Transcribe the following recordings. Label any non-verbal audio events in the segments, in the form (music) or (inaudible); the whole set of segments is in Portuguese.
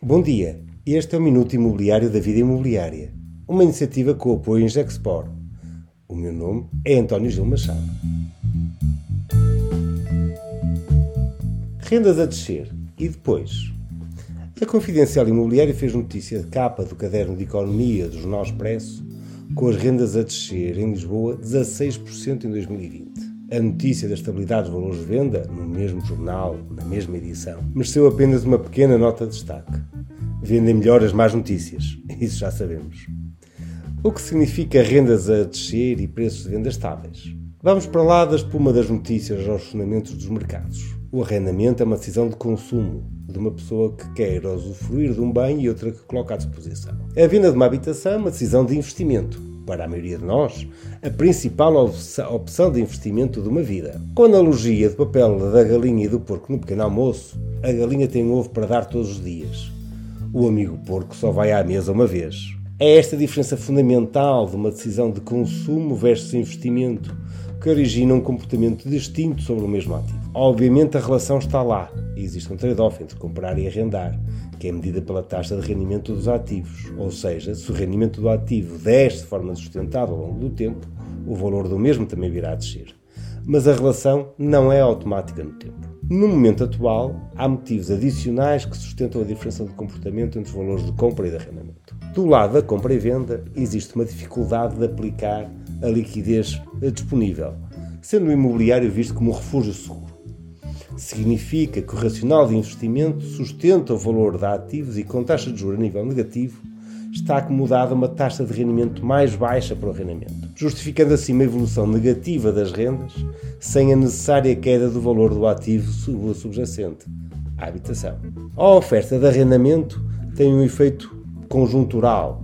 Bom dia, este é o Minuto Imobiliário da Vida Imobiliária, uma iniciativa com apoio em Gexpor. O meu nome é António Gil Machado. Rendas a descer. E depois? A Confidencial Imobiliária fez notícia de capa do caderno de economia do Jornal Expresso com as rendas a descer em Lisboa 16% em 2020 a notícia da estabilidade dos valores de venda, no mesmo jornal, na mesma edição, mereceu apenas uma pequena nota de destaque. Vendem melhor as más notícias, (laughs) isso já sabemos. O que significa rendas a descer e preços de venda estáveis? Vamos para lá da espuma das notícias aos fundamentos dos mercados. O arrendamento é uma decisão de consumo de uma pessoa que quer usufruir de um bem e outra que coloca à disposição. A venda de uma habitação é uma decisão de investimento para a maioria de nós, a principal opção de investimento de uma vida. Com a analogia de papel da galinha e do porco no pequeno almoço, a galinha tem ovo para dar todos os dias. O amigo porco só vai à mesa uma vez. É esta diferença fundamental de uma decisão de consumo versus investimento que origina um comportamento distinto sobre o mesmo ativo. Obviamente a relação está lá e existe um trade-off entre comprar e arrendar, que é medida pela taxa de rendimento dos ativos. Ou seja, se o rendimento do ativo desce de forma sustentável ao longo do tempo, o valor do mesmo também virá a descer. Mas a relação não é automática no tempo. No momento atual, há motivos adicionais que sustentam a diferença de comportamento entre os valores de compra e de arrendamento. Do lado da compra e venda, existe uma dificuldade de aplicar a liquidez disponível, sendo o imobiliário visto como um refúgio seguro. Significa que o racional de investimento sustenta o valor de ativos e com taxa de juros a nível negativo está acomodada uma taxa de rendimento mais baixa para o arrendamento, justificando assim uma evolução negativa das rendas sem a necessária queda do valor do ativo subjacente, a habitação. A oferta de arrendamento tem um efeito conjuntural,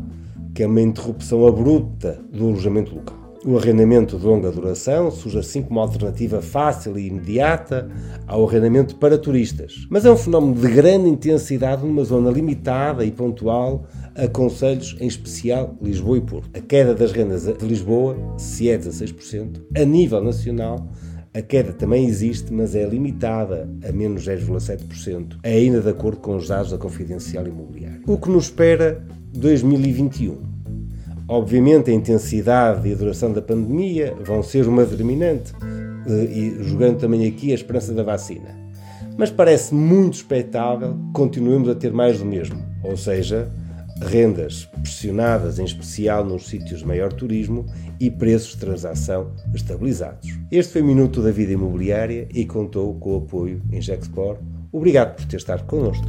que é uma interrupção abrupta do alojamento local. O arrendamento de longa duração surge assim como alternativa fácil e imediata ao arrendamento para turistas, mas é um fenómeno de grande intensidade numa zona limitada e pontual a conselhos, em especial Lisboa e Porto. A queda das rendas de Lisboa, se é 16%, a nível nacional, a queda também existe, mas é limitada a menos 0,7%, ainda de acordo com os dados da Confidencial Imobiliária. O que nos espera 2021? Obviamente, a intensidade e a duração da pandemia vão ser uma determinante, eh, e jogando também aqui a esperança da vacina. Mas parece muito expectável que continuemos a ter mais do mesmo, ou seja, rendas pressionadas, em especial nos sítios de maior turismo, e preços de transação estabilizados. Este foi o Minuto da Vida Imobiliária e contou com o apoio em Gexpor. Obrigado por ter estado connosco.